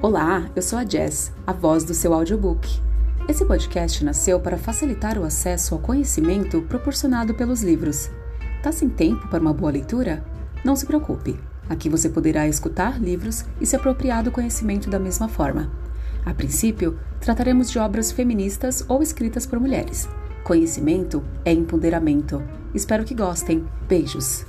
Olá, eu sou a Jess, a voz do seu audiobook. Esse podcast nasceu para facilitar o acesso ao conhecimento proporcionado pelos livros. Tá sem tempo para uma boa leitura? Não se preocupe. Aqui você poderá escutar livros e se apropriar do conhecimento da mesma forma. A princípio, trataremos de obras feministas ou escritas por mulheres. Conhecimento é empoderamento. Espero que gostem. Beijos!